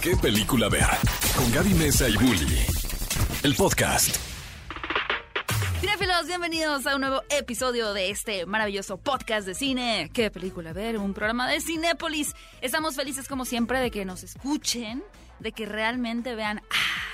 qué película ver. Con Gaby Mesa y Bully. El podcast. Cinefilos, bienvenidos a un nuevo episodio de este maravilloso podcast de cine. ¿Qué película ver? Un programa de Cinépolis. Estamos felices como siempre de que nos escuchen, de que realmente vean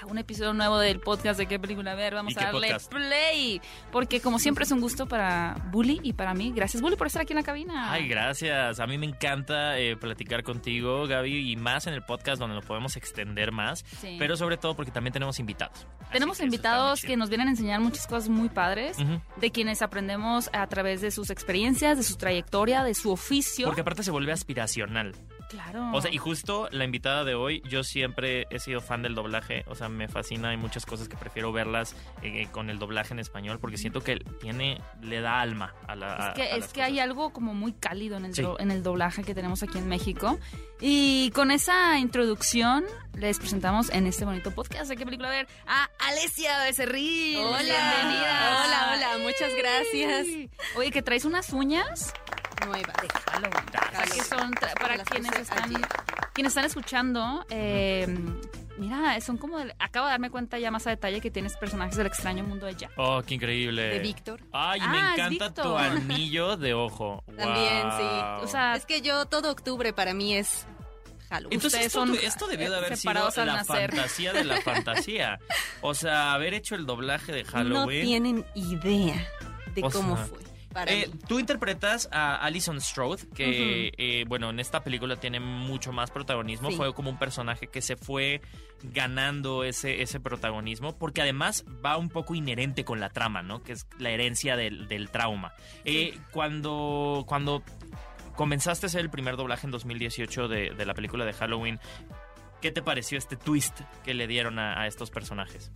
un episodio nuevo del podcast de qué película ver. Vamos ¿Y a darle podcast? play. Porque como siempre es un gusto para Bully y para mí. Gracias Bully por estar aquí en la cabina. Ay, gracias. A mí me encanta eh, platicar contigo, Gaby, y más en el podcast donde nos podemos extender más, Sí. pero sobre todo porque también tenemos invitados. Tenemos invitados que nos vienen a enseñar muchas cosas muy padres, de quienes aprendemos a través de sus experiencias, de su trayectoria, de su oficio. Porque aparte se vuelve aspiracional. Claro. O sea, y justo la invitada de hoy, yo siempre he sido fan del doblaje, o sea, me fascina, hay muchas cosas que prefiero verlas eh, con el doblaje en español porque siento que tiene, le da alma a la... a- Es que, a es las que hay algo como muy cálido en el, Sí. do- en el doblaje que tenemos aquí en México. Y con esa introducción les presentamos en este bonito podcast de qué película ver a Alesia Becerril. Hola. Bienvenida. Hola, hola, muchas gracias. Oye, que traes unas uñas Nueva. de Halloween. Que son para Las quienes están, ayer. quienes están escuchando. eh, mira, son como. del- acabo de darme cuenta ya más a detalle que tienes personajes del extraño mundo de Jack. Oh, qué increíble. De Víctor. Ay, Ah, me es encanta tu anillo de ojo. También, sí. O sea, Es que yo todo octubre para mí es Halloween. Entonces esto, son, tu- esto debió de haber sido la nacer. fantasía de la fantasía. O sea, haber hecho el doblaje de no Halloween. tienen idea de O cómo sea, fue Eh, tú interpretas a Alison Strode, que, eh, bueno, en esta película tiene mucho más protagonismo. Sí. Fue como un personaje que se fue ganando ese, ese protagonismo, porque además va un poco inherente con la trama, ¿no? Que es la herencia del, del trauma. Eh, cuando, cuando comenzaste a hacer el primer doblaje en 2018 de, de la película de Halloween, ¿qué te pareció este twist que le dieron a, a estos personajes?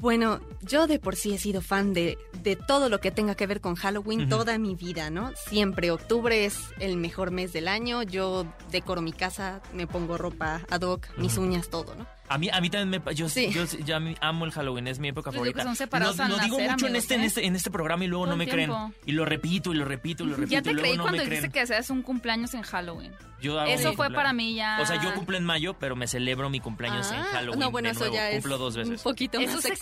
Bueno, yo de por sí he sido fan de, de todo lo que tenga que ver con Halloween toda mi vida, ¿no? Siempre octubre es el mejor mes del año. Yo decoro mi casa, me pongo ropa ad hoc, mis uñas, todo, ¿no? A mí, a mí también me... Yo, Sí. yo, yo amo el Halloween, es mi época favorita. son separados lo digo mucho en, este, en, ¿eh? este, en este programa y luego Todo no me creen. Y lo repito y lo repito y lo repito. Ya te y luego creí no cuando dijiste que hacías un cumpleaños en Halloween. Yo hago Eso fue para mí ya. O sea, yo cumplo en mayo, pero me celebro mi cumpleaños en Ah, Halloween. No, bueno, de eso ya es Cumplo dos un veces. poquito Eso más es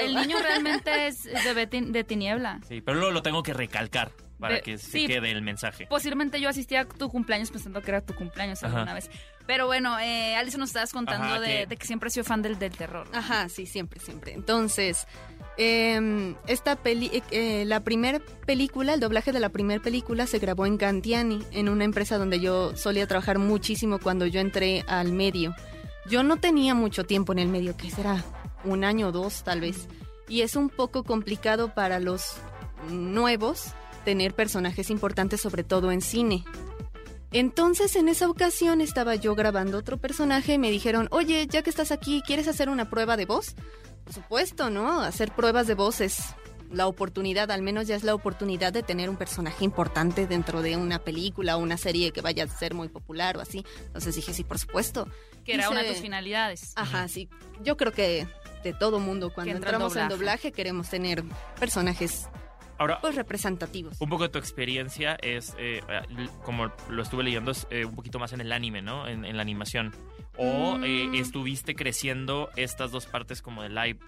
el niño realmente es de, tiniebla. Sí, pero luego lo tengo que recalcar para De- que se sí. quede el mensaje. Posiblemente yo asistí a tu cumpleaños pensando que era tu cumpleaños Ajá. alguna vez. Pero bueno, eh, Alice nos estabas contando Ajá, de, que- de que siempre has sido fan del, del terror. ¿no? Ajá, sí, siempre, siempre. Entonces, eh, esta peli, eh, eh, la primera película, el doblaje de la primera película se grabó en Gantiani, en una empresa donde yo solía trabajar muchísimo cuando yo entré al medio. Yo no tenía mucho tiempo en el medio, que será un año o dos tal vez. Y es un poco complicado para los nuevos tener personajes importantes, sobre todo en cine. Entonces, en esa ocasión estaba yo grabando otro personaje y me dijeron, oye, ya que estás aquí, ¿quieres hacer una prueba de voz? Por supuesto, ¿no? Hacer pruebas de voz es la oportunidad, al menos ya es la oportunidad de tener un personaje importante dentro de una película o una serie que vaya a ser muy popular o así. Entonces dije, sí, por supuesto. que era una de tus finalidades. Ajá, sí. Yo creo que de todo mundo, cuando entra entramos en doblaje. queremos tener personajes Ahora, pues representativos. un poco de tu experiencia es, eh, l- como lo estuve leyendo, es eh, un poquito más en el anime, ¿no? En, en la animación. O eh, Mm. estuviste creciendo estas dos partes como de live,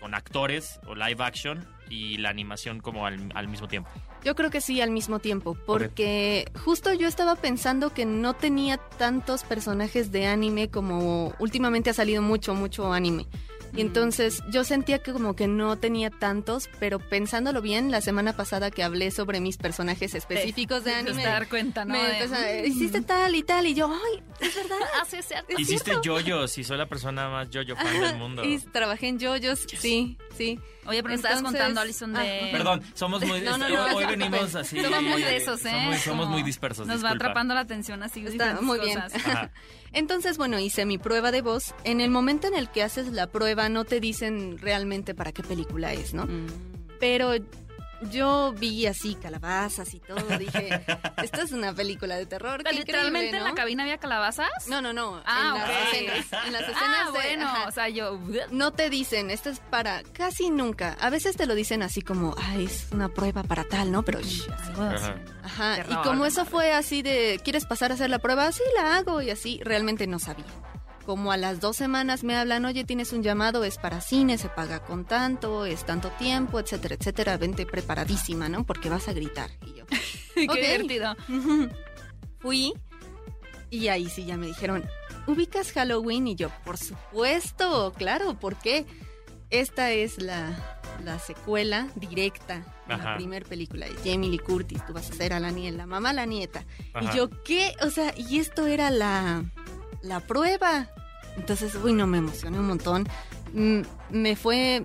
con actores o live action y la animación como al, al mismo tiempo. Yo creo que sí, al mismo tiempo, porque justo yo estaba pensando que no tenía tantos personajes de anime como últimamente ha salido mucho, mucho anime. Y entonces yo sentía que como que no tenía tantos, pero pensándolo bien, la semana pasada que hablé sobre mis personajes específicos de Te anime, a dar cuenta, ¿no? me De, empezó a- mm, hiciste tal y tal, y yo, ay, es verdad. Ah, sí, es cierto. Hiciste yoyos y soy la persona más yoyo fan del mundo. Y trabajé en JoJo's, sí, sí. Oye, pero me estabas contando, Alison, de... Perdón, somos muy... No, no, hoy- no, no hoy te venimos así... Somos muy de eh, esos, ¿eh? Somos, muy dispersos, Nos va atrapando la atención así. Está muy bien. cosas. Ajá. Entonces, bueno, hice mi prueba de voz. En el momento en el que haces la prueba, no te dicen realmente para qué película es, ¿no? Mm. Pero yo vi así calabazas y todo. Dije, esta es una película de terror. Qué ¿Literalmente en la cabina había calabazas? No, no, no. Ah, en, las escenas, en las escenas. Ah, de- bueno, ajá. o sea, yo... No te dicen, esto es para casi nunca. A veces te lo dicen así como, ay, es una prueba para tal, ¿no? Pero shh, así. Ajá. Ajá. Terror, Y como eso fue así de, ¿quieres pasar a hacer la prueba? Sí, la hago y así, realmente no sabía. Como a las dos semanas me hablan, oye, tienes un llamado, es para cine, se paga con tanto, es tanto tiempo, etcétera, etcétera, vente preparadísima, ¿no? Porque vas a gritar. Y yo, Qué divertido. fui y ahí sí ya me dijeron, ¿ubicas Halloween? Y yo, por supuesto, claro, ¿por qué? Esta es la, la secuela directa de Ajá. la primera película de Jamie Lee Curtis. Tú vas a ser a la nieta, la mamá, la nieta. Ajá. Y yo, ¿qué? O sea, y esto era la, la prueba. Entonces, uy, no, me emocioné un montón. Mm, me fue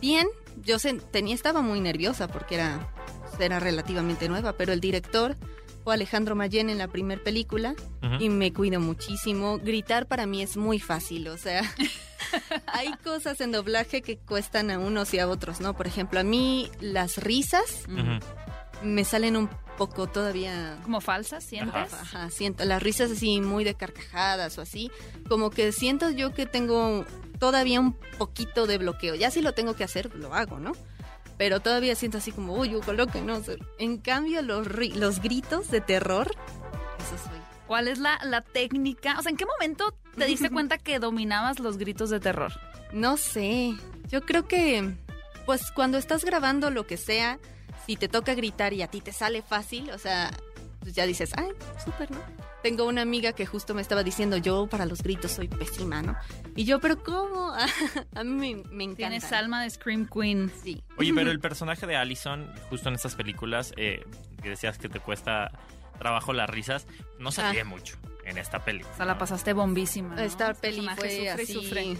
bien. Yo tenía, estaba muy nerviosa porque era, era relativamente nueva, pero el director fue Alejandro Mayen en la primera película y me cuido muchísimo. Gritar para mí es muy fácil, o sea, hay cosas en doblaje que cuestan a unos y a otros, ¿no? Por ejemplo, a mí las risas me salen un poco todavía Como falsas, ¿sientes? Ajá, siento las risas así muy de carcajadas o así, como que siento yo que tengo todavía un poquito de bloqueo. Ya si lo tengo que hacer, lo hago, ¿no? Pero todavía siento así como, uy, yo coloque, no. En cambio, los, los gritos de terror, eso soy. ¿Cuál es la, la técnica? O sea, ¿en qué momento te diste cuenta que dominabas los gritos de terror? No sé, yo creo que, pues cuando estás grabando lo que sea, si te toca gritar y a ti te sale fácil, o sea, pues ya dices, ay, súper, ¿no? Tengo una amiga que justo me estaba diciendo, yo para los gritos soy pésima, ¿no? Y yo, pero ¿cómo? a mí me, me encanta. Tienes alma de Scream Queen. Sí. Oye, pero el personaje de Allison, justo en estas películas, eh, que decías que te cuesta trabajo las risas, no se Ah. ríe mucho en esta peli. O sea, la pasaste bombísima. ¿no? Esta Este peli fue sufre y así. sufre.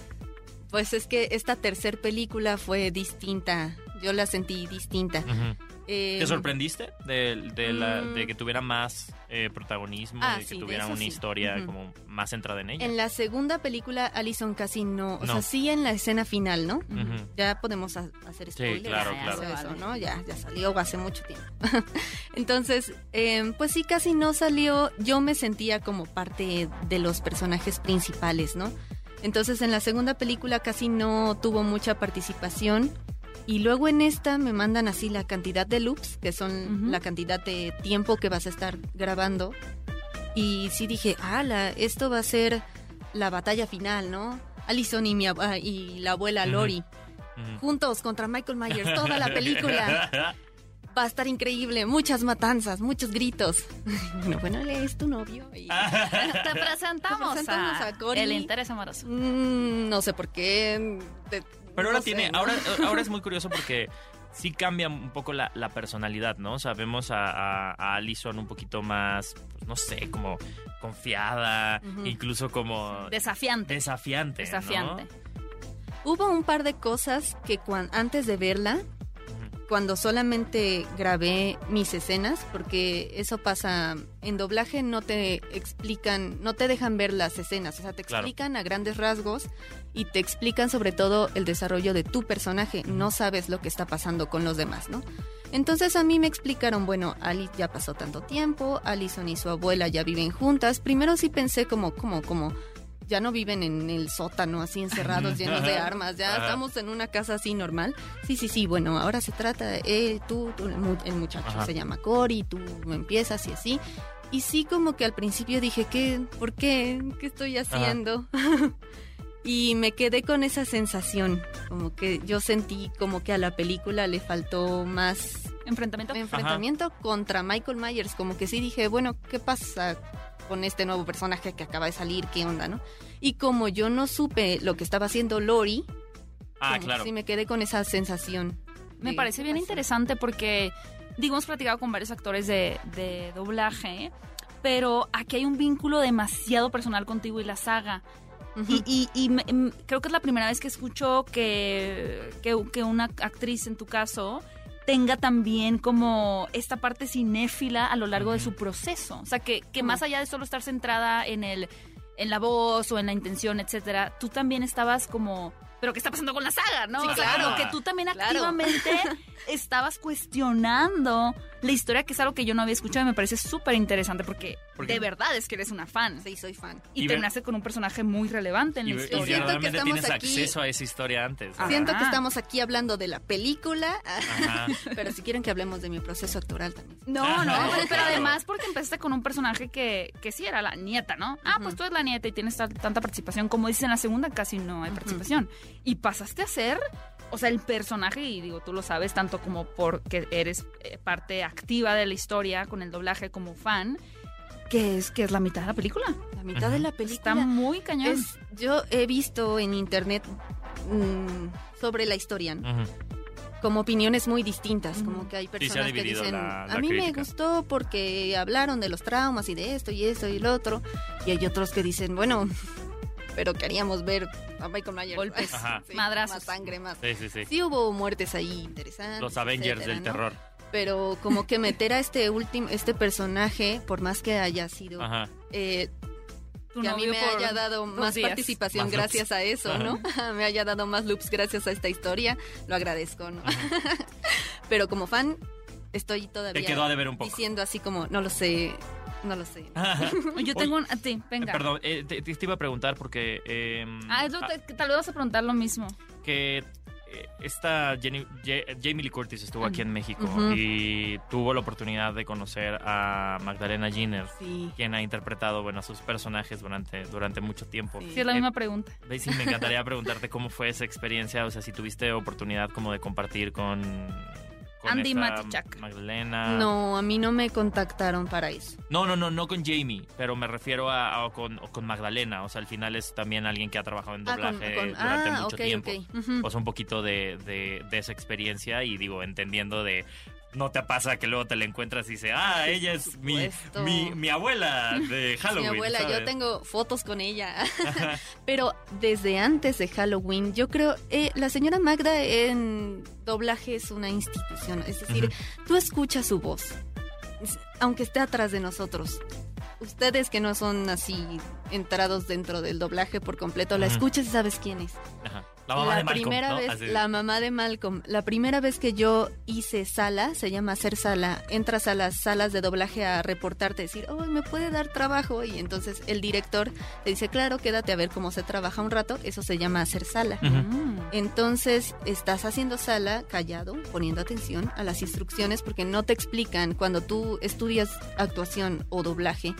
Pues es que esta tercer película fue distinta. Yo la sentí distinta. Ujú. Eh, ¿Te sorprendiste de, de la- Mm. de que tuviera más eh, protagonismo, Ah, de que sí, tuviera una sí. historia como más centrada en ella? En la segunda película, Alison casi no. O No. sea, sí en la escena final, ¿no? Ya podemos ha- hacer spoilers. claro, ya, claro. eso. ¿no? Ya, ya salió hace mucho tiempo. Entonces, eh, pues sí, casi no salió. Yo me sentía como parte de los personajes principales, ¿no? Entonces, en la segunda película casi no tuvo mucha participación. Y luego en esta me mandan así la cantidad de loops, que son Ujú. la cantidad de tiempo que vas a estar grabando. Y sí dije, ala, esto va a ser la batalla final, ¿no? Allison y, mi ab- ah, y la abuela. Lori juntos contra Michael Myers, toda la película. Va a estar increíble, muchas matanzas, muchos gritos. Bueno, bueno, él es tu novio. y- Te presentamos, Te presentamos a, a Cory. el interés amoroso. Mm, no sé por qué. Pero ahora no sé, tiene, ¿no? ahora, ahora es muy curioso porque sí cambia un poco la, la personalidad, ¿no? Sabemos a, a, a Allison un poquito más, pues, no sé, como confiada, incluso como Desafiante. desafiante. ¿no? Desafiante. Hubo un par de cosas que cuan- antes de verla. Cuando solamente grabé mis escenas, porque eso pasa en doblaje, no te explican, no te dejan ver las escenas, o sea, te Claro. explican a grandes rasgos y te explican sobre todo el desarrollo de tu personaje, no sabes lo que está pasando con los demás, ¿no? Entonces a mí me explicaron, bueno, Ali ya pasó tanto tiempo, Alison y su abuela ya viven juntas. Primero sí pensé como, como, como, ya no viven en el sótano así encerrados llenos de armas, ya Ajá. estamos en una casa así normal. Sí, sí, sí, bueno, ahora se trata de él, tú, tú, el, mu- el muchacho Ajá. se llama Cory, tú empiezas y así. Y sí como que al principio dije, ¿qué? ¿Por qué? ¿Qué estoy haciendo? y me quedé con esa sensación, como que yo sentí como que a la película le faltó más Enfrentamiento. enfrentamiento contra Michael Myers, como que sí dije, bueno, ¿qué pasa con este nuevo personaje que acaba de salir? ¿Qué onda, no? Y como yo no supe lo que estaba haciendo Lori, Ah, claro. sí me quedé con esa sensación. Me parece ¿qué bien pasa? interesante porque, digo, hemos platicado con varios actores de, de doblaje, pero aquí hay un vínculo demasiado personal contigo y la saga. Y, y- y me- em, creo que es la primera vez que escucho que, que, que una actriz, en tu caso, tenga también como esta parte cinéfila a lo largo de su proceso. O sea, que, que Ujú. más allá de solo estar centrada en el en la voz o en la intención, etcétera, tú también estabas como... Pero ¿qué está pasando con la saga, no? Sí, O sea, claro. como que tú también Claro. activamente estabas cuestionando la historia, que es algo que yo no había escuchado y me parece súper interesante porque, de verdad es que eres una fan. Sí, soy fan. Y, Y terminaste con un personaje muy relevante en Y, la y historia. siento que estamos tienes aquí- acceso a esa historia antes. Siento que estamos aquí hablando de la película, Ajá. pero si quieren que hablemos de mi proceso actoral también. No, no, pero Claro. además porque empezaste con un personaje que, que sí era la nieta, ¿no? Ah, pues tú eres la nieta y tienes tal- tanta participación. Como dices en la segunda, casi no hay participación. Y pasaste a ser, o sea, el personaje, y digo, tú lo sabes, tanto como porque eres eh, parte activa de la historia con el doblaje como fan, que es, que es la mitad de la película. La mitad de la película. Está muy cañón. Es, yo he visto en internet mm, sobre la historia, como opiniones muy distintas, como que hay personas que dicen, la- la a mí me crítica". gustó porque hablaron de los traumas y de esto y esto y lo otro, y hay otros que dicen, bueno, pero queríamos ver a Michael Myers. Golpes, Ajá. madrazos. Más sangre, más... Sí, sí, sí. Sí hubo muertes ahí interesantes. Los Avengers etcétera, del ¿no? terror. Pero como que meter a este último, este personaje, por más que haya sido... Ajá. eh, Tu que a mí me haya dado más días. participación Más gracias a eso, Ajá. ¿no? me haya dado más loops gracias a esta historia, lo agradezco, ¿no? Pero como fan, estoy todavía Te quedó a deber un poco. diciendo así como, no lo sé, no lo sé. Yo tengo un... A ti, venga. Perdón, eh, te, te iba a preguntar porque... eh, Ah, es lo ah, que tal vez vas a preguntar lo mismo. que eh, esta Jenny- Ja- Jamie Lee Curtis estuvo aquí en México y tuvo la oportunidad de conocer a Magdalena Jenner, Sí. quien ha interpretado bueno, a sus personajes durante, durante mucho tiempo. Sí. Sí, es la Eh, misma pregunta. Daisy, me encantaría preguntarte cómo fue esa experiencia, o sea, si tuviste oportunidad como de compartir con, con Andy Matichak. Magdalena. No, a mí no me contactaron para eso. No, no, no, no con Jamie, pero me refiero a, a con, o con Magdalena, o sea, al final es también alguien que ha trabajado en Ah, con- doblaje con- durante ah, mucho tiempo. O sea, un poquito de, de, de esa experiencia y digo, entendiendo de... No te pasa que luego te la encuentras y dices, ah, ella es mi, mi, mi abuela de Halloween. Mi abuela, ¿sabes? yo tengo fotos con ella. Pero desde antes de Halloween, yo creo, eh, la señora Magda en doblaje es una institución. Es decir, tú escuchas su voz, aunque esté atrás de nosotros. Ustedes que no son así entrados dentro del doblaje por completo, la escuchas y sabes quién es. Ajá. La mamá de Malcolm, primera ¿no? vez, Así. la mamá de Malcolm, la primera vez que yo hice sala, se llama hacer sala, entras a las salas de doblaje a reportarte, decir, oh, me puede dar trabajo, y entonces el director te dice, claro, quédate a ver cómo se trabaja un rato, eso se llama hacer sala. Mm. Entonces estás haciendo sala callado, poniendo atención a las instrucciones porque no te explican cuando tú estudias actuación o doblaje.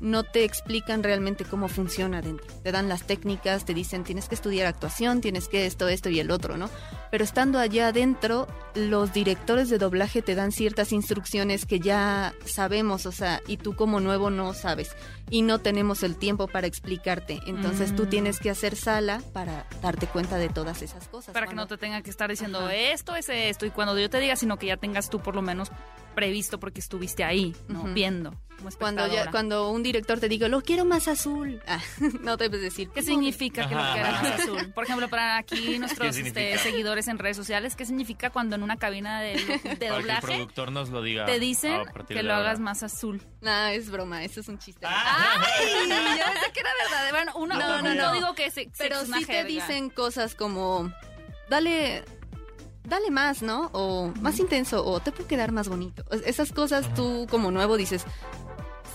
No te explican realmente cómo funciona dentro. Te dan las técnicas, te dicen tienes que estudiar actuación, tienes que esto, esto y el otro, ¿no? Pero estando allá adentro, los directores de doblaje te dan ciertas instrucciones que ya sabemos, o sea, y tú como nuevo no sabes. Y no tenemos el tiempo para explicarte. Entonces tú Mm. tienes que hacer sala para darte cuenta de todas esas cosas. Para que no te tenga que estar diciendo Ajá. esto es esto y cuando yo te diga, sino que ya tengas tú por lo menos previsto porque estuviste ahí, ¿no? Viendo. Como Cuando, ya, cuando un director te diga, lo quiero más azul. Ah, no debes decir. ¿Qué significa que lo Ajá. queramos azul? Por ejemplo, para aquí nuestros ¿Qué este, seguidores en redes sociales, ¿qué significa cuando en una cabina de, de que el doblaje productor nos lo diga. te dicen a partir que lo hagas más azul? No, es broma, eso es un chiste. Ah. ¡Ay! Yo pensé que era verdad. Bueno, uno, No, no, no, no. digo que se, Pero sí te dicen cosas como, dale, dale más, ¿no? O más intenso, o te puede quedar más bonito. Es- Esas cosas tú como nuevo dices,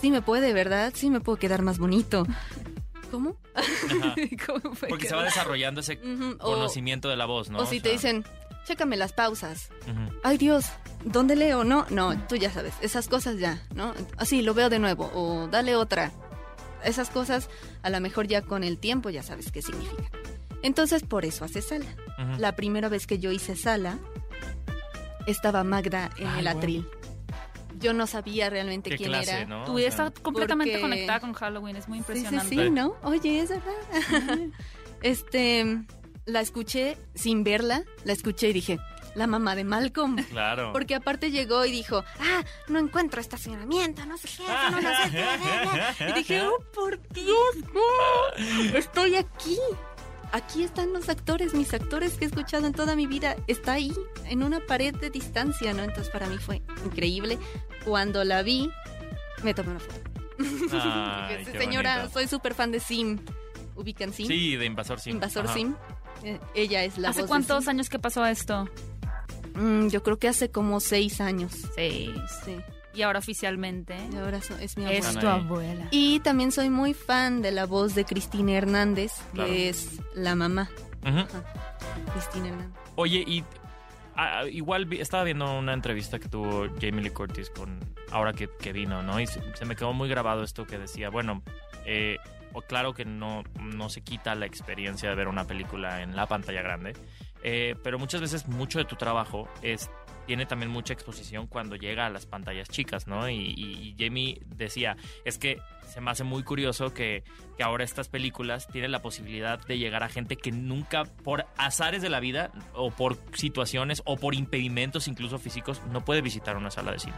sí me puede, ¿verdad? Sí me puedo quedar más bonito. ¿Cómo? Ajá. ¿Cómo fue Porque que- se va desarrollando ese o- conocimiento de la voz, ¿no? O si te sea, dicen, chécame las pausas. Ay Dios, ¿dónde leo? No, no, tú ya sabes, esas cosas ya, ¿no? Así, lo veo de nuevo, o dale otra. Esas cosas, a lo mejor ya con el tiempo ya sabes qué significa. Entonces, por eso hace sala. La primera vez que yo hice sala, estaba Magda en Ay, el atril. Yo no sabía realmente Qué quién clase, era. ¿no? Tu O vida sea, está completamente porque- conectada con Halloween, es muy Sí, sí, impresionante. sí, ¿no? Oye, es verdad. este, la escuché sin verla, la escuché y dije, la mamá de Malcolm. Claro. Porque aparte llegó y dijo, ah, no encuentro estacionamiento, no sé qué, no lo sé, bla". Y dije, oh, por Dios, no, estoy aquí. Aquí están los actores, mis actores que he escuchado en toda mi vida. Está ahí, en una pared de distancia, ¿no? Entonces para mí fue increíble. Cuando la vi, me tomé una foto. Ay, qué Señora, soy súper fan de Sim. ¿Ubican Sim? Sí, de Invasor Sim. Invasor Ajá. Sim. Eh, ella es la ¿Hace voz de cuántos años que pasó esto? Mm, yo creo que hace como seis años. Seis. Sí. Y ahora oficialmente Y ahora so- es mi es abuela. tu ahí. abuela. Y también soy muy fan de la voz de Cristina Hernández, Claro. que es la mamá. Ujú. Cristina Hernández. Oye, y ah, igual vi- estaba viendo una entrevista que tuvo Jamie Lee Curtis con ahora que, que vino, ¿no? Y se, se me quedó muy grabado esto que decía, bueno, eh, claro que no, no se quita la experiencia de ver una película en la pantalla grande, eh, pero muchas veces mucho de tu trabajo es tiene también mucha exposición cuando llega a las pantallas chicas, ¿no? Y, y- y Jamie decía, es que se me hace muy curioso que, que ahora estas películas tienen la posibilidad de llegar a gente que nunca, por azares de la vida, o por situaciones, o por impedimentos incluso físicos, no puede visitar una sala de cine.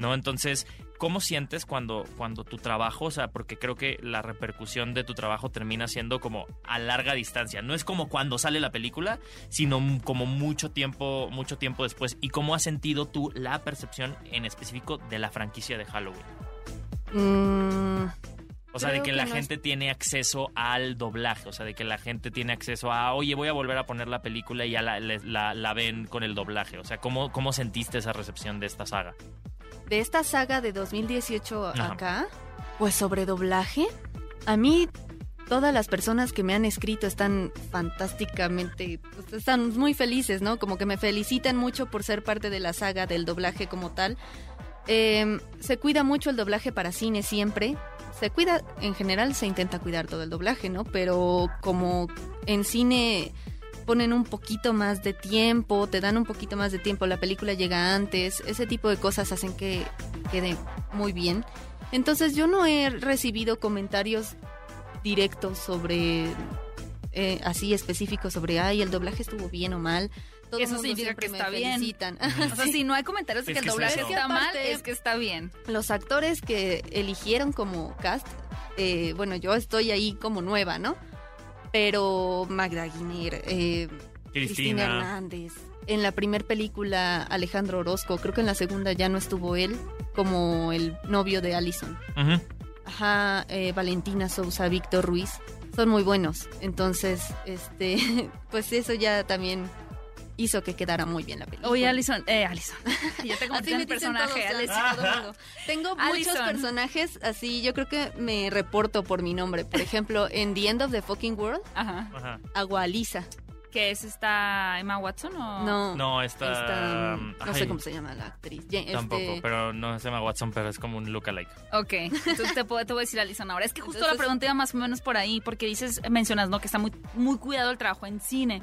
¿no? Entonces, ¿cómo sientes cuando, cuando tu trabajo, o sea, porque creo que la repercusión de tu trabajo termina siendo como a larga distancia? No es como cuando sale la película, sino como mucho tiempo, mucho tiempo después. ¿Y cómo has sentido tú la percepción en específico de la franquicia de Halloween? Mm, O sea, de que que la no es- gente tiene acceso al doblaje, o sea, de que la gente tiene acceso a, oye, voy a volver a poner la película y ya la, la- la ven con el doblaje. O sea, ¿cómo, ¿cómo sentiste esa recepción de esta saga? De esta saga de 2018 Ajá. acá, pues sobre doblaje, a mí todas las personas que me han escrito están fantásticamente, pues, están muy felices, ¿no? Como que me felicitan mucho por ser parte de la saga del doblaje como tal. Eh, se cuida mucho el doblaje para cine siempre. Se cuida, en general se intenta cuidar todo el doblaje, ¿no? Pero como en cine ponen un poquito más de tiempo, te dan un poquito más de tiempo, la película llega antes, ese tipo de cosas hacen que quede muy bien. Entonces yo no he recibido comentarios directos sobre, eh, así específicos sobre, ay, el doblaje estuvo bien o mal. Todo Eso significa siempre que me está bien. felicitan. O sea, si no hay comentarios Es que el es doblaje está mal, es que está bien. Los actores que eligieron como cast, eh, bueno, yo estoy ahí como nueva, ¿no? Pero Magda Guiner, eh, Cristina Cristina. Hernández. En la primera película, Alejandro Orozco. Creo que en la segunda ya no estuvo él como el novio de Allison. Ajá, eh, Valentina Sousa, Víctor Ruiz. Son muy buenos. Entonces, este, pues eso ya también hizo que quedara muy bien la película. Oye, Alison, eh, Alison. Ya te convertí Así en me el dicen personaje, todos, Alison. todo. Tengo muchos Alison. personajes así, yo creo que me reporto por mi nombre. Por ejemplo, en The End of the Fucking World, Ajá. Ajá. hago a Lisa. ¿Qué es esta Emma Watson o...? No, No, esta... esta, no ay, sé cómo se llama la actriz. Este- Tampoco, pero no se llama Watson, pero es como un lookalike. Ok, entonces te, puedo, te voy a decir Alison ahora. Es que justo la pregunta iba más o menos por ahí, porque dices, mencionas, ¿no? Que está muy, muy cuidado el trabajo en cine.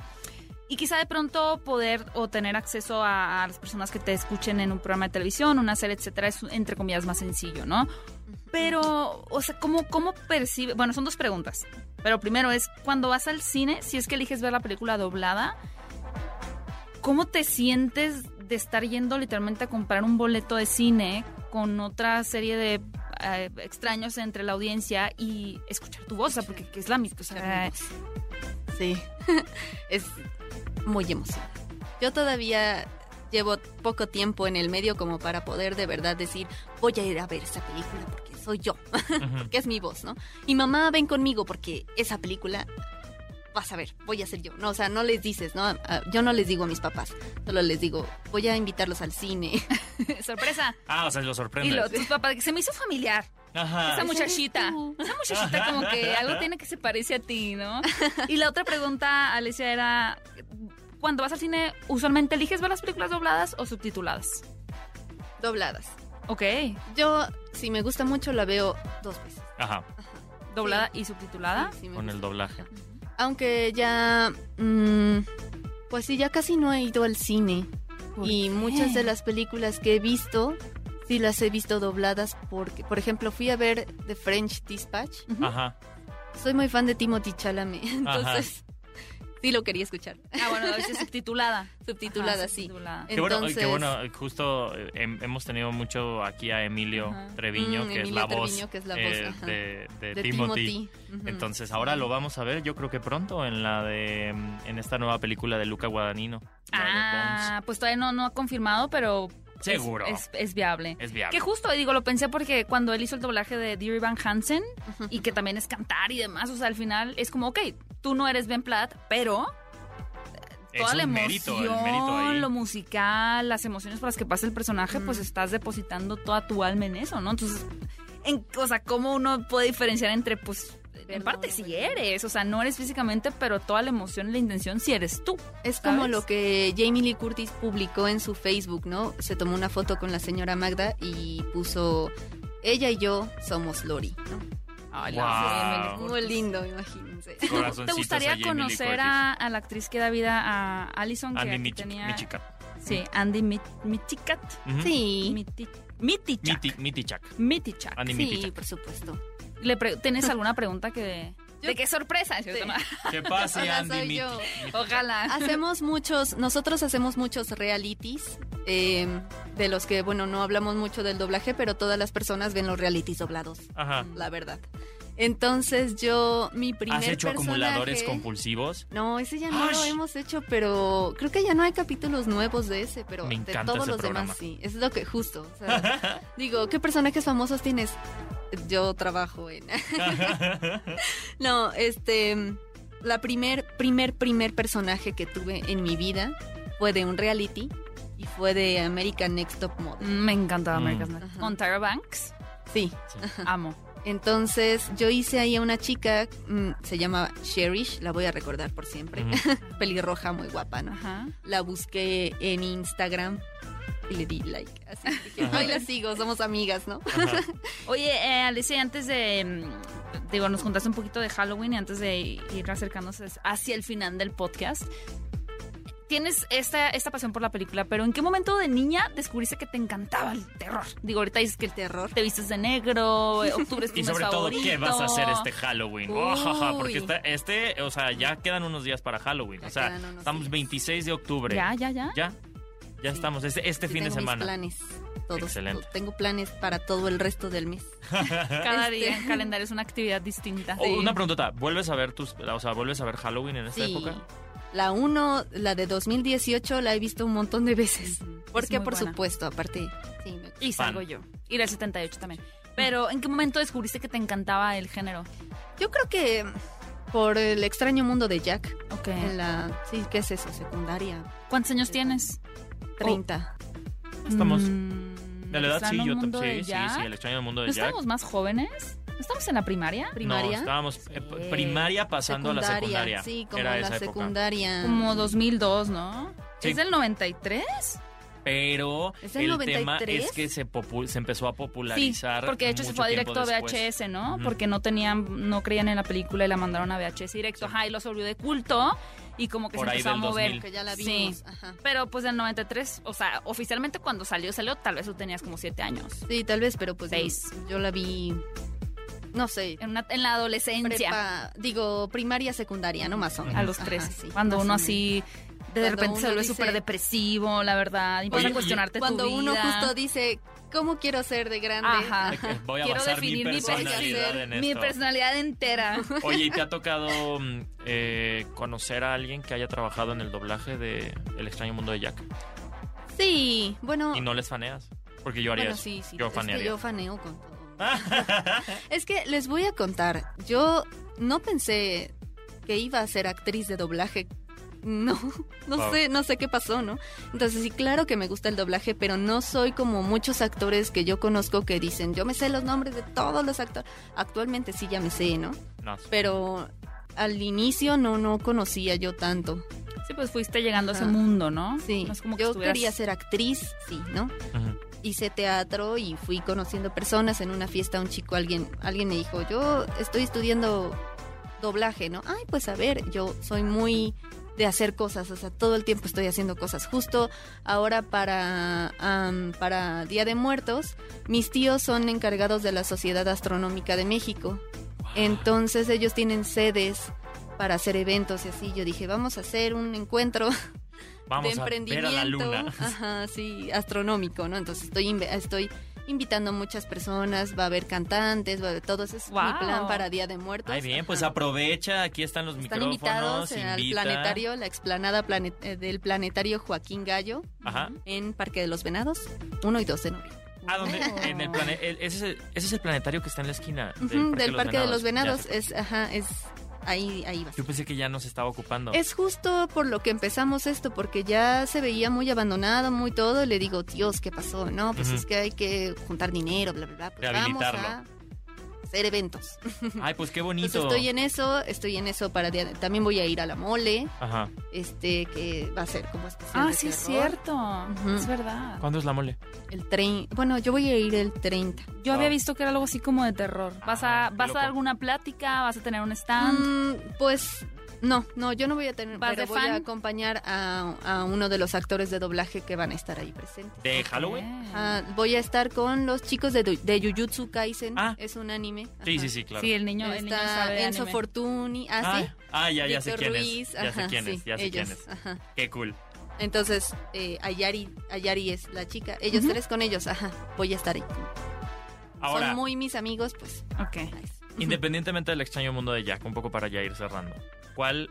Y quizá de pronto poder o tener acceso a, a las personas que te escuchen en un programa de televisión, una serie, etcétera, es entre comillas más sencillo, ¿no? Pero, o sea, ¿cómo, cómo percibe? Bueno, son dos preguntas. Pero primero es, cuando vas al cine, si es que eliges ver la película doblada, ¿cómo te sientes de estar yendo literalmente a comprar un boleto de cine con otra serie de eh, extraños entre la audiencia y escuchar tu voz? O sea, porque que es la misma. O sea, Sí, es muy emocionante. Yo todavía llevo poco tiempo en el medio como para poder de verdad decir, voy a ir a ver esa película porque soy yo, Ujú. porque es mi voz, ¿no? Y mamá, ven conmigo porque esa película, vas a ver, voy a ser yo. No, o sea, no les dices, ¿no? Ah, Yo no les digo a mis papás, solo les digo, voy a invitarlos al cine. sorpresa. Ah, o sea, lo Y sorprende. lo, tus papás, que se me hizo familiar. Ajá. Esa muchachita. Esa muchachita como que algo tiene que se parece a ti, ¿no? Y la otra pregunta, Alicia, era, cuando vas al cine, ¿usualmente eliges ver las películas dobladas o subtituladas? Dobladas. Ok, Yo, si me gusta mucho, la veo dos veces. Ajá, doblada y subtitulada. Sí, sí me con el doblaje. Aunque ya, mm, pues sí, ya casi no he ido al cine. ¿Por Y qué? muchas de las películas que he visto, sí las he visto dobladas porque, por ejemplo, fui a ver The French Dispatch. Ajá. Soy muy fan de Timothy Chalamet, entonces sí lo quería escuchar. Ah, bueno, a veces subtitulada. Subtitulada, Ajá, sí. subtitulada. Qué bueno, Entonces, qué bueno, justo eh, hem- hemos tenido mucho aquí a Emilio Ajá. Treviño, Mm, que es Emilio la voz, Treviño, que es la voz, eh, de, de de Timothy. Entonces ahora lo vamos a ver, yo creo que pronto en la de en esta nueva película de Luca Guadagnino. Ah, pues todavía no, no ha confirmado, pero... Seguro. Es, es viable. Es viable. Que justo, digo, lo pensé porque cuando él hizo el doblaje de Dear Van Hansen y que también es cantar y demás, o sea, al final es como, ok, tú no eres Ben Platt, pero Es toda la emoción, mérito, el mérito ahí. lo musical, las emociones por las que pasa el personaje, pues estás depositando toda tu alma en eso, ¿no? Entonces, en, o sea, ¿cómo uno puede diferenciar entre, pues, en parte sí eres, o sea, no eres físicamente, pero toda la emoción y la intención sí eres tú. Es como ¿sabes? lo que Jamie Lee Curtis publicó en su Facebook, ¿no? Se tomó una foto con la señora Magda y puso, ella y yo somos Lori, ¿no? Ay, Wow. Muy lindo, imagínense. ¿Te gustaría a conocer a, a la actriz que da vida a Allison? Andy aquí Michi- tenía... Michikat. Sí, Andy Mit- Mitikat. Ujú. Sí, Miti- Mitichak. Miti- Mitichak. Mitichak. Andy sí, Mitichak. por supuesto. Le pre- ¿Tienes alguna pregunta que... ¿De qué sorpresa? Sí. ¿Qué pasa, Hola, Andy yo. Ojalá. Hacemos muchos, nosotros hacemos muchos realities, eh, de los que, bueno, no hablamos mucho del doblaje, pero todas las personas ven los realities doblados, Ajá. la verdad. Entonces yo, mi primer ¿Has hecho acumuladores compulsivos? No, ese ya no lo hemos hecho, pero creo que ya no hay capítulos nuevos de ese, pero Me de todos ese los programa. demás sí. Es lo que justo. o sea, digo, ¿qué personajes famosos tienes? Yo trabajo en. no, este. La primer, primer, primer personaje que tuve en mi vida fue de un reality y fue de American Next Top Model. Me encantaba Mm. America's Next. Ajá. Con Tyra Banks. Sí. Amo. Entonces yo hice ahí a una chica, mm, se llama Cherish, la voy a recordar por siempre. Pelirroja, muy guapa, ¿no? Ajá. la busqué en Instagram y le di like. Así Ajá. hoy la sigo, somos amigas, ¿no? Ajá. Oye, eh, Alicia, antes de... mm, Digo, nos contaste un poquito de Halloween y antes de ir acercándonos hacia el final del podcast. Tienes esta, esta pasión por la película, pero ¿en qué momento de niña descubriste que te encantaba el terror? Digo, ahorita dices que el Terror. te vistes de negro, octubre es tu Y mes sobre todo, favorito. ¿qué vas a hacer este Halloween? Ojaja, porque este, o sea, ya quedan unos días para Halloween. Ya o sea, estamos días. 26 de octubre. Ya, ya, ya. Ya, ya Sí. estamos. Este, este Sí, fin de tengo mis semana. planes. Todos, Excelente. Tengo planes para todo el resto del mes. Cada Este- día en calendario es una actividad distinta. Oh, Una preguntota, ¿vuelves a ver tus, o sea, vuelves a ver Halloween en esta Sí. época? La 1, la de 2018, la he visto un montón de veces. Porque, por buena. supuesto, aparte, sí, me gusta. Y Fan. salgo yo. Ir al 78 también. Pero, ¿en qué momento descubriste que te encantaba el género? Yo creo que por el extraño mundo de Jack, Ok. en la, sí, ¿qué es eso? Secundaria, ¿Cuántos años tienes? 30. Estamos Mm, de la edad, sí, yo tam- mundo de sí, sí, sí, el extraño mundo de ¿No Jack. estábamos más jóvenes? ¿No estamos en la primaria? primaria. No, estábamos eh, Sí. primaria pasando a la secundaria. Sí, como Era la esa época. secundaria. Como 2002, ¿no? Sí. ¿Es del 93? Pero ¿Es del el tema 93? es que se, empezó a Sí, popularizar. porque de hecho se fue a directo a después. VHS, ¿no? Porque no tenían, no creían en la película y la mandaron a VHS directo. Ajá, y lo volvió de culto y como que Por se empezó a mover. 2000. que ya la Sí. vimos. Ajá. Pero pues del 93, o sea, oficialmente cuando salió, salió, tal vez tú tenías como 7 años. Sí, tal vez, pero pues Seis. yo la vi, no sé, En, una- en la adolescencia. prepa, digo, primaria, secundaria, ¿no? Más o menos. A los Ajá, 13. sí, cuando uno así de Cuando repente se vuelve dice- súper depresivo, la verdad, y a cuestionarte Cuando tu vida. uno justo dice, ¿cómo quiero ser de grande? Ajá. Voy a Quiero definir mi personalidad personalidad, en mi esto. personalidad entera. Oye, ¿y te ha tocado mm, eh, conocer a alguien que haya trabajado en el doblaje de El extraño mundo de Jack? Sí, bueno, ¿Y no les faneas? Porque yo haría bueno, eso. sí, sí, Yo es que fanearía. yo faneo con todo. Es que les voy a contar, yo no pensé que iba a ser actriz de doblaje. No, no Wow. sé, no sé qué pasó, ¿no? Entonces sí, claro que me gusta el doblaje, pero no soy como muchos actores que yo conozco que dicen, yo me sé los nombres de todos los actores. Actualmente sí ya me sé, ¿no? No. Pero al inicio no, no conocía yo tanto. Sí, pues fuiste llegando a ese Ajá. mundo, ¿no? Sí, No es como que yo estuvieras- quería ser actriz, sí, ¿no? Ujú. Hice teatro y fui conociendo personas. En una fiesta un chico alguien alguien me dijo yo estoy estudiando doblaje no ay pues a ver yo soy muy de hacer cosas o sea todo el tiempo estoy haciendo cosas. Justo ahora para para Día de Muertos mis tíos son encargados de la Sociedad Astronómica de México. Entonces ellos tienen sedes para hacer eventos y así. Yo dije vamos a hacer un encuentro Vamos de a ver emprendimiento, a la luna. ajá, sí, astronómico, ¿no? Entonces estoy estoy invitando muchas personas, va a haber cantantes, va a haber todo ese es mi plan para Día de Muertos. Ay, bien, pues aprovecha, aquí están los Están micrófonos. invitados al invita. planetario, la explanada eh, del planetario Joaquín Gallo Ajá. en Parque de los Venados, 1 y 2 de noviembre. ¿A dónde? Oh. En el plane- el- ese, es el, ese es el planetario que está en la esquina Ujú, del Parque de los Venados sé. es ajá, es ahí, ahí va. Yo pensé que ya no se estaba ocupando. Es justo por lo que empezamos esto, porque ya se veía muy abandonado, muy todo. y Le digo, Dios, ¿qué pasó? No, pues Ujú. es que hay que juntar dinero, bla, bla, bla. Pues vamos a hacer eventos. Ay, pues qué Entonces bonito. estoy en eso, estoy en eso para... También voy a ir a la mole, Ajá. este, que va a ser como especial Ah, de sí, es cierto. Es verdad. ¿Cuándo es la mole? El tren... Bueno, yo voy a ir el 30. Yo había Ah. visto que era algo así como de terror. ¿Vas Ah, a, qué vas a dar alguna plática? ¿Vas a tener un stand? Mm, pues no, no, yo no voy a tener, ¿Vas pero de voy fan? a acompañar a, a uno de los actores de doblaje que van a estar ahí presentes. ¿De Halloween? Ah, voy a estar con los chicos de, de Jujutsu Kaisen, Ah. es un anime. Sí, Ajá. sí, sí, claro. Sí, el niño, el niño Está sabe Enzo anime. Fortuni, ah, Ah, sí. ah, ya, ya sé Víctor quién Ruiz, es. Ya sé quién es, ya sé ellos, quién es. ajá. Qué cool. Entonces, eh, Ayari, Ayari es la chica, ellos Ujú. tres con ellos, ajá, voy a estar ahí. Ahora, Son muy mis amigos, pues. Ok. nice. independientemente del extraño mundo de Jack, un poco para ya ir cerrando, ¿cuál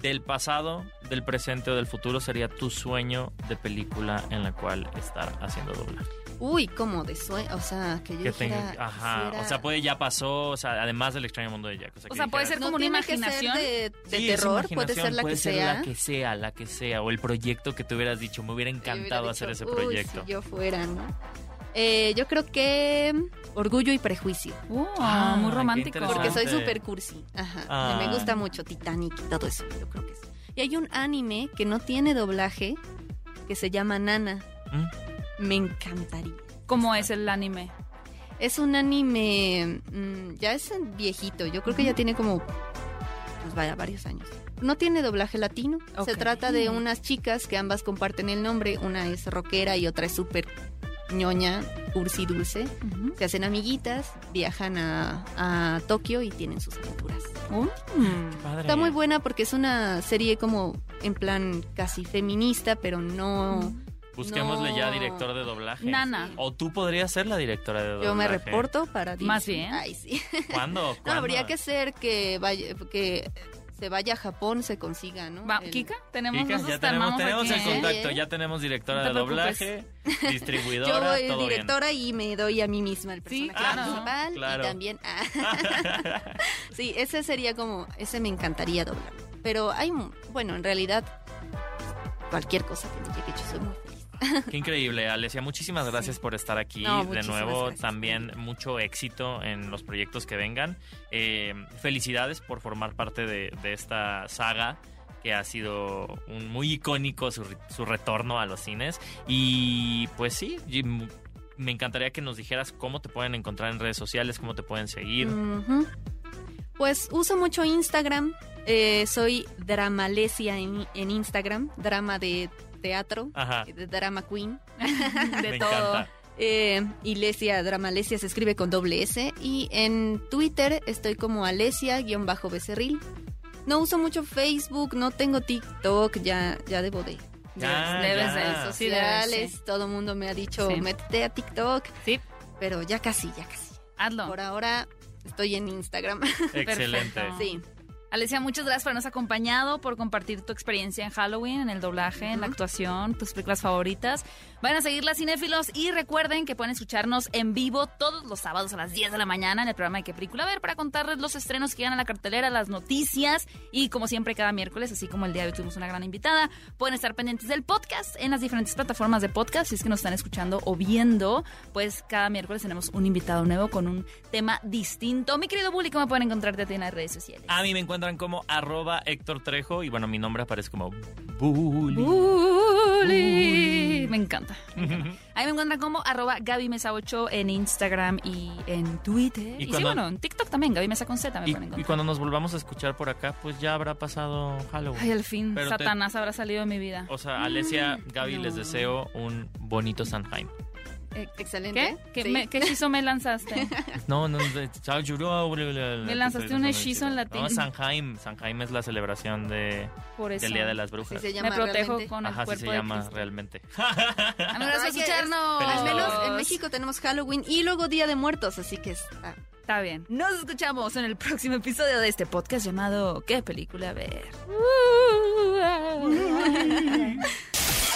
del pasado, del presente o del futuro sería tu sueño de película en la cual estar haciendo doblaje? Uy, como de sueño, o sea, que yo Que dijera, tenga- ajá, quisiera- o sea, puede ya pasó, o sea, además del extraño mundo de Jack. O sea, puede ser No como una imaginación. de, de Sí, es terror, puede ser la puede que ser sea. la que sea, la que sea, o el proyecto que te hubieras dicho, me hubiera encantado hacer dicho, ese "Uy, proyecto. si yo fuera, ¿no? Eh, yo creo que mm, Orgullo y Prejuicio. Uh, Ah, muy romántico. Porque soy súper cursi. Ajá. Ah. Me gusta mucho Titanic y todo eso. Yo creo que sí. Y hay un anime que no tiene doblaje que se llama Nana. ¿Mm? Me encantaría. ¿Cómo es el anime? Es un anime. mm, ya es viejito. Yo creo que ya tiene como. Pues vaya, varios años. No tiene doblaje latino. Se trata de unas chicas que ambas comparten el nombre. Una es rockera y otra es súper ñoña, cursi dulce. Ujú. Se hacen amiguitas, viajan a, a Tokio y tienen sus aventuras. Padre. Está muy buena porque es una serie como en plan casi feminista, pero no... Busquémosle ya No. director de doblaje. Nana. O tú podrías ser la directora de doblaje. Yo me reporto para... Más dirigir. bien. Ay, sí. ¿Cuándo? No, ¿Cuándo? habría que ser que vaya, que se vaya a Japón, se consiga, ¿no? Va, El- Kika, tenemos Kika, ya tenemos, tenemos aquí, el ¿eh? contacto, ¿eh? ya tenemos directora No te de doblaje, Yo distribuidora, voy todo directora y me doy a mí misma el Sí, personaje claro. principal Claro. y también... ah. sí, ese sería como... Ese me encantaría doblar. Pero hay... Bueno, en realidad... Cualquier cosa que me llegue, yo soy muy feliz. Qué increíble, Alesia. Muchísimas gracias por estar aquí. No, de nuevo, gracias. también mucho éxito en los proyectos que vengan. Eh, felicidades por formar parte de, de esta saga que ha sido un muy icónico su, re- su retorno a los cines. Y pues sí, me encantaría que nos dijeras cómo te pueden encontrar en redes sociales, cómo te pueden seguir. Pues uso mucho Instagram. eh, soy Dramalesia en, en Instagram. Drama de teatro. Ajá. De drama queen. De me todo. encanta. Eh, Ilesia, Dramalesia se escribe con doble S. Y en Twitter estoy como Alesia-becerril. No uso mucho Facebook, no tengo TikTok, ya, ya debo de. Ya, Debes ya. de sí, sociales, sí. todo el mundo me ha dicho, Sí. métete a TikTok, Sí, pero ya casi, ya casi. hazlo. Por ahora estoy en Instagram. Excelente. Perfecto. sí. Alicia, muchas gracias por habernos acompañado, por compartir tu experiencia en Halloween, en el doblaje, en la actuación, tus películas favoritas. Vayan a seguirla, cinéfilos, y recuerden que pueden escucharnos en vivo todos los sábados a las 10 de la mañana en el programa de qué película ver para contarles los estrenos que llegan a la cartelera, las noticias, y como siempre cada miércoles, así como el día de hoy tuvimos una gran invitada, pueden estar pendientes del podcast en las diferentes plataformas de podcast, si es que nos están escuchando o viendo, pues cada miércoles tenemos un invitado nuevo con un tema distinto. Mi querido Bully, ¿cómo pueden encontrarte a ti en las redes sociales? A mí me encuentran como arroba Héctor Trejo y bueno, mi nombre aparece como Bully. Bully. Me encanta. me encanta. Ahí me encuentran como arroba Gaby Mesa 8 en Instagram y en Twitter. Y Y, sí, bueno, en TikTok también, Gaby Mesa con Z me Y, pueden y cuando nos volvamos a escuchar por acá, pues ya habrá pasado Halloween. Ay, al fin, Pero te- Satanás habrá salido de mi vida. O sea, Alesia, Mm, Gaby, no. les deseo un bonito Sanheim. Eh, Excelente. ¿Qué? ¿Qué, Sí. me- qué hechizo me lanzaste? No, no, Me lanzaste un hechizo en latín. No, Sanheim. Sanheim es la celebración de, Por eso. del Día de las Brujas. se llama me protejo realmente. con el Ajá, así cuerpo se llama realmente. Es- escucharnos. Al menos en. México tenemos Halloween y luego Día de Muertos, así que está. Está bien. Nos escuchamos en el próximo episodio de este podcast llamado ¿Qué película ver?